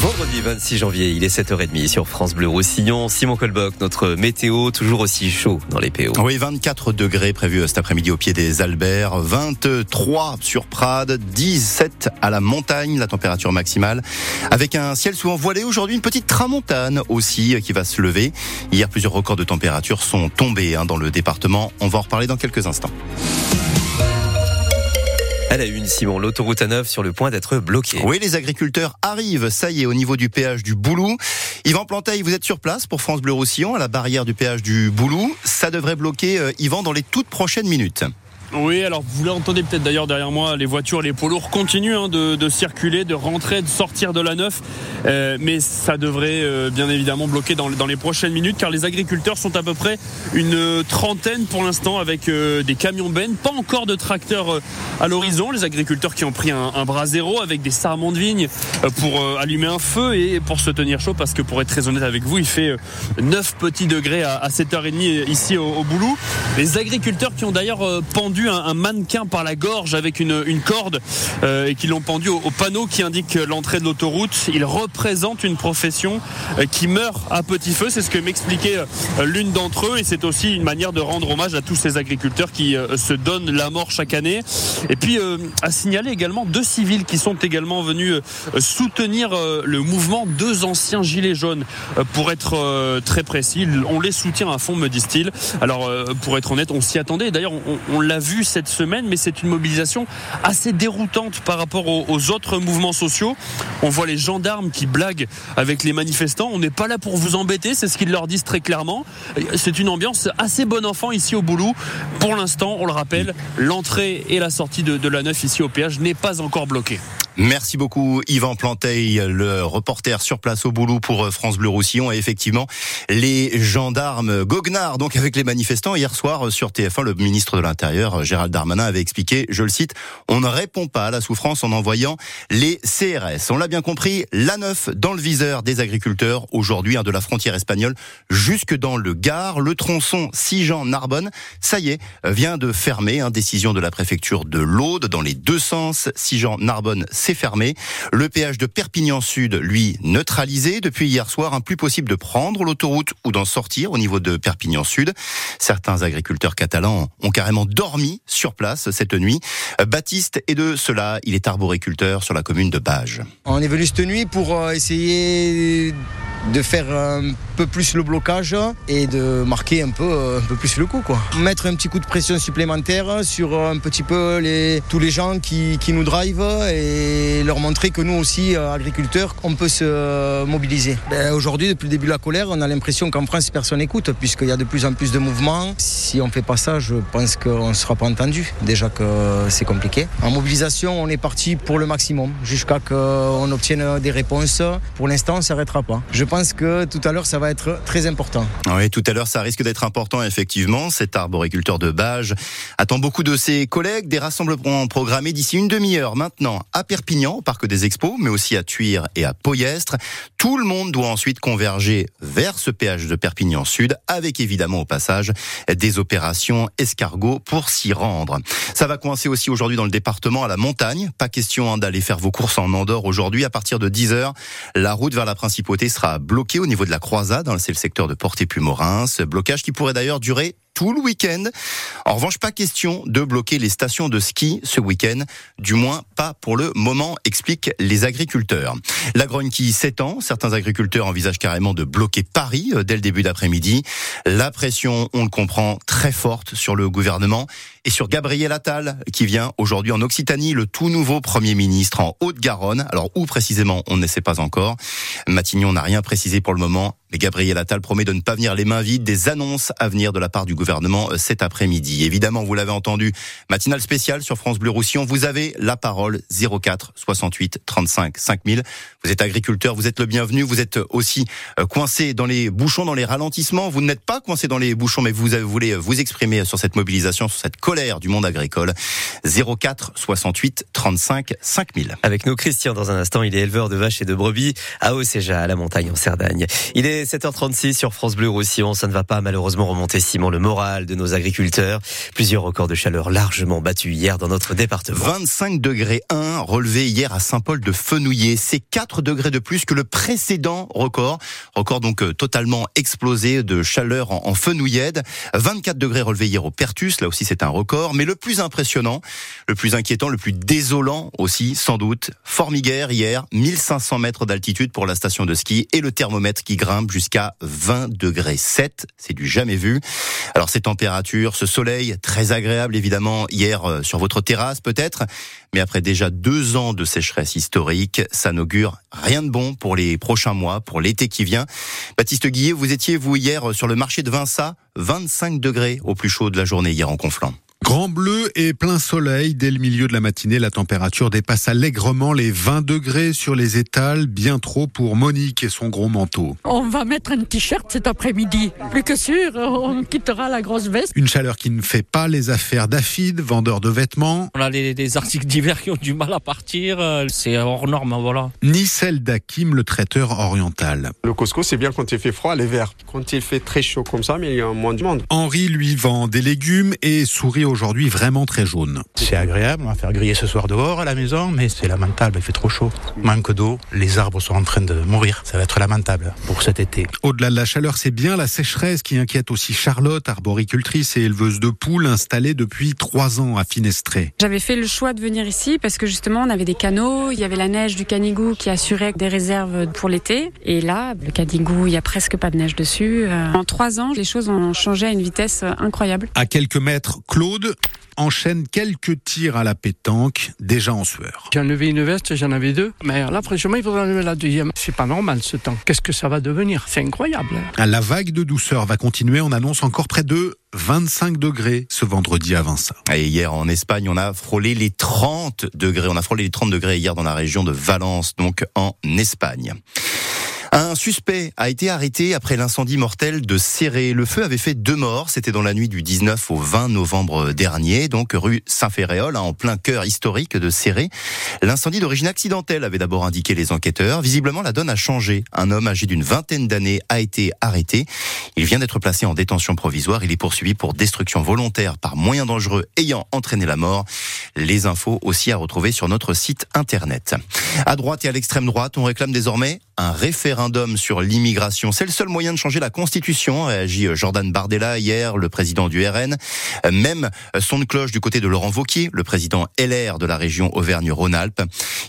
Vendredi 26 janvier, il est 7h30 sur France Bleu Roussillon. Simon Colboc, notre météo, toujours aussi chaud dans les PO. Oui, 24 degrés prévus cet après-midi au pied des Alberts, 23 sur Prades, 17 à la montagne, la température maximale, avec un ciel souvent voilé. Aujourd'hui, une petite tramontane aussi qui va se lever. Hier, plusieurs records de température sont tombés hein, dans le département. On va en reparler dans quelques instants. Elle a une, Simon, l'autoroute A9 sur le point d'être bloquée. Oui, les agriculteurs arrivent, ça y est, au niveau du péage du Boulou. Yvan Planteil, vous êtes sur place pour France Bleu Roussillon, à la barrière du péage du Boulou. Ça devrait bloquer, euh, Yvan, dans les toutes prochaines minutes. Oui, alors vous l'entendez peut-être d'ailleurs derrière moi, les voitures, les poids lourds continuent hein, de, circuler, de rentrer, de sortir de la neuf, euh, mais ça devrait euh, bien évidemment bloquer dans, les prochaines minutes car les agriculteurs sont à peu près une trentaine pour l'instant avec euh, des camions bennes, pas encore de tracteurs à l'horizon, les agriculteurs qui ont pris un, bras zéro avec des sarments de vigne pour allumer un feu et pour se tenir chaud parce que pour être très honnête avec vous, il fait 9 petits degrés à, 7h30 ici au, au Boulou. Les agriculteurs qui ont d'ailleurs pendu un, mannequin par la gorge avec une, corde euh, et qui l'ont pendu au, panneau qui indique l'entrée de l'autoroute. Il représente une profession euh, qui meurt à petit feu. C'est ce que m'expliquait euh, l'une d'entre eux et c'est aussi une manière de rendre hommage à tous ces agriculteurs qui se donnent la mort chaque année. Et puis à signaler également deux civils qui sont également venus soutenir le mouvement, deux anciens gilets jaunes pour être très précis. On les soutient à fond, me disent-ils. Alors pour être honnête, on s'y attendait. D'ailleurs, on, on l'a vu cette semaine, mais c'est une mobilisation assez déroutante par rapport aux, autres mouvements sociaux. On voit les gendarmes qui blaguent avec les manifestants. On n'est pas là pour vous embêter, c'est ce qu'ils leur disent très clairement. C'est une ambiance assez bon enfant ici au Boulou. Pour l'instant, on le rappelle, l'entrée et la sortie de la neuf ici au péage n'est pas encore bloquée. Merci beaucoup Yvan Planteil, le reporter sur place au boulot pour euh, France Bleu Roussillon. Et effectivement, les gendarmes goguenards, donc avec les manifestants, hier soir euh, sur TF1, le ministre de l'Intérieur, euh, Gérald Darmanin, avait expliqué, je le cite, on ne répond pas à la souffrance en envoyant les CRS. On l'a bien compris, la neuf dans le viseur des agriculteurs aujourd'hui, de la frontière espagnole jusque dans le Gard, le tronçon Sijan-Narbonne, ça y est, vient de fermer, hein, décision de la préfecture de l'Aude dans les deux sens, Sijan-Narbonne, fermé. Le péage de Perpignan Sud, lui, neutralisé. Depuis hier soir, un plus possible de prendre l'autoroute ou d'en sortir au niveau de Perpignan Sud. Certains agriculteurs catalans ont carrément dormi sur place cette nuit. Baptiste est de cela. Il est arboriculteur sur la commune de Bages. On est venu cette nuit pour euh, essayer de faire un peu plus le blocage et de marquer un peu, un peu plus le coup. Quoi. Mettre un petit coup de pression supplémentaire sur un petit peu tous les gens qui, qui nous drivent et leur montrer que nous aussi, agriculteurs, on peut se mobiliser. Ben, Aujourd'hui, depuis le début de la colère, on a l'impression qu'en France, personne n'écoute puisqu'il y a de plus en plus de mouvements. Si on ne fait pas ça, je pense qu'on ne sera pas entendu. Déjà que c'est compliqué. En mobilisation, on est parti pour le maximum jusqu'à qu'on obtienne des réponses. Pour l'instant, on ne s'arrêtera pas. Je pense que tout à l'heure, ça va être très important. Oui, tout à l'heure, ça risque d'être important, effectivement. Cet arboriculteur de Bage attend beaucoup de ses collègues. Des rassemblements programmés d'ici une demi-heure maintenant à Perpignan, au Parc des Expos, mais aussi à Tuire et à Poyestre. Tout le monde doit ensuite converger vers ce péage de Perpignan Sud, avec évidemment au passage des opérations escargot pour s'y rendre. Ça va coincer aussi aujourd'hui dans le département à la montagne. Pas question hein, d'aller faire vos courses en Andorre aujourd'hui. À partir de 10h, la route vers la principauté sera bloqué au niveau de la croisade, hein, c'est le secteur de Porté-Pumorins, blocage qui pourrait d'ailleurs durer tout le week-end. En revanche, pas question de bloquer les stations de ski ce week-end, du moins pas pour le moment, expliquent les agriculteurs. La grogne qui s'étend, certains agriculteurs envisagent carrément de bloquer Paris euh, dès le début d'après-midi. La pression, on le comprend, très forte sur le gouvernement et sur Gabriel Attal qui vient aujourd'hui en Occitanie, le tout nouveau Premier ministre en Haute-Garonne. Alors où précisément, on ne sait pas encore. Matignon n'a rien précisé pour le moment, Gabriel Attal promet de ne pas venir les mains vides. Des annonces à venir de la part du gouvernement euh, cet après-midi. Évidemment, vous l'avez entendu, matinale spéciale sur France Bleu Roussillon. Vous avez la parole 04 68 35 5000. Vous êtes agriculteur, vous êtes le bienvenu. Vous êtes aussi euh, coincé dans les bouchons, dans les ralentissements. Vous n'êtes pas coincé dans les bouchons, mais vous voulez vous exprimer sur cette mobilisation, sur cette colère du monde agricole. 04 68 35 5000. Avec nous, Christian, dans un instant, il est éleveur de vaches et de brebis à Océja, à la montagne en Cerdagne. Il est 7h36 sur France Bleu Roussillon. Ça ne va pas malheureusement remonter, Simon, le moral de nos agriculteurs. Plusieurs records de chaleur largement battus hier dans notre département. 25 degrés 1 relevé hier à Saint-Paul de Fenouillet. C'est 4 degrés de plus que le précédent record. Record donc euh, totalement explosé de chaleur en, en Fenouillède. 24 degrés relevés hier au Pertus. Là aussi, c'est un record. Mais le plus impressionnant, le plus inquiétant, le plus désolant aussi, sans doute, Formiguère hier, 1500 mètres d'altitude pour la station de ski et le thermomètre qui grimpe jusqu'à 20 degrés 7. C'est du jamais vu. Alors ces températures, ce soleil très agréable évidemment hier euh, sur votre terrasse peut-être, mais après déjà deux ans de sécheresse historique, ça n'augure rien de bon pour les prochains mois, pour l'été qui vient. Baptiste Guillet, vous étiez vous hier sur le marché de Vinça, 25 degrés au plus chaud de la journée hier en Conflans. Grand bleu et plein soleil. Dès le milieu de la matinée, la température dépasse allègrement les 20 degrés sur les étals, bien trop pour Monique et son gros manteau. On va mettre un t-shirt cet après-midi. Plus que sûr, on quittera la grosse veste. Une chaleur qui ne fait pas les affaires d'Afid, vendeur de vêtements. On a des articles d'hiver qui ont du mal à partir. C'est hors norme, voilà. Ni celle d'Akim, le traiteur oriental. Le Costco, c'est bien quand il fait froid, les verts. Quand il fait très chaud comme ça, mais il y a moins de monde. Henri lui vend des légumes et sourit aujourd'hui vraiment très jaune. C'est agréable, on va faire griller ce soir dehors à la maison, mais c'est lamentable, il fait trop chaud. Manque d'eau, les arbres sont en train de mourir. Ça va être lamentable pour cet été. Au-delà de la chaleur, c'est bien la sécheresse qui inquiète aussi Charlotte, arboricultrice et éleveuse de poules installée depuis trois ans à Finestré. J'avais fait le choix de venir ici parce que justement on avait des canaux, il y avait la neige du Canigou qui assurait des réserves pour l'été. Et là, le Canigou, il y a presque pas de neige dessus. Euh, en trois ans, les choses ont changé à une vitesse incroyable. À quelques mètres, Claude enchaîne quelques tirs à la pétanque, déjà en sueur. J'ai enlevé une veste, j'en avais deux, mais là, franchement, il faudra enlever la deuxième. C'est pas normal ce temps. Qu'est-ce que ça va devenir? C'est incroyable. La vague de douceur va continuer. On annonce encore près de 25 degrés ce vendredi à Vincent. Et hier en Espagne, on a frôlé les 30 degrés. On a frôlé les 30 degrés hier dans la région de Valence, donc en Espagne. Un suspect a été arrêté après l'incendie mortel de Serré. Le feu avait fait deux morts. C'était dans la nuit du 19 au 20 novembre dernier, donc rue Saint-Féréol, hein, en plein cœur historique de Serré. L'incendie d'origine accidentelle avait d'abord indiqué les enquêteurs. Visiblement, la donne a changé. Un homme âgé d'une vingtaine d'années a été arrêté. Il vient d'être placé en détention provisoire. Il est poursuivi pour destruction volontaire par moyen dangereux ayant entraîné la mort. Les infos aussi à retrouver sur notre site internet. À droite et à l'extrême droite, on réclame désormais un référendum sur l'immigration. C'est le seul moyen de changer la Constitution, réagit Jordan Bardella hier, le président du RN. Même son de cloche du côté de Laurent Vauquier, le président LR de la région Auvergne-Rhône-Alpes.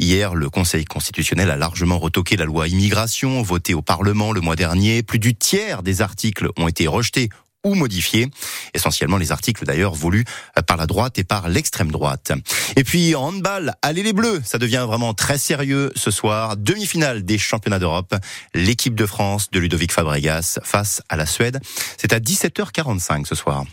Hier, le Conseil constitutionnel a largement retoqué la loi immigration, votée au Parlement le mois dernier. Plus du tiers des articles ont été rejetés ou modifiés. Essentiellement les articles d'ailleurs voulus par la droite et par l'extrême droite. Et puis en handball, allez les Bleus, ça devient vraiment très sérieux ce soir. Demi-finale des championnats d'Europe. L'équipe de France de Ludovic Fabregas face à la Suède. C'est à 17h45 ce soir.